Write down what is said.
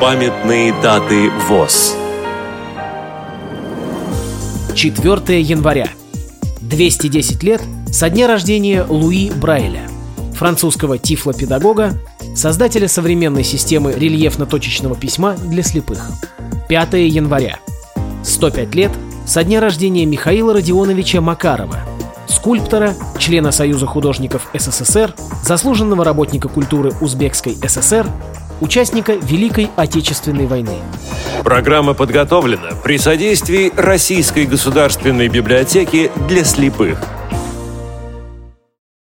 Памятные даты ВОЗ 4 января. 210 лет со дня рождения Луи Брайля, французского тифлопедагога, создателя современной системы рельефно-точечного письма для слепых. 5 января. 105 лет со дня рождения Михаила Родионовича Макарова, скульптора, члена Союза художников СССР, заслуженного работника культуры Узбекской ССР, участника Великой Отечественной войны. Программа подготовлена при содействии Российской государственной библиотеки для слепых –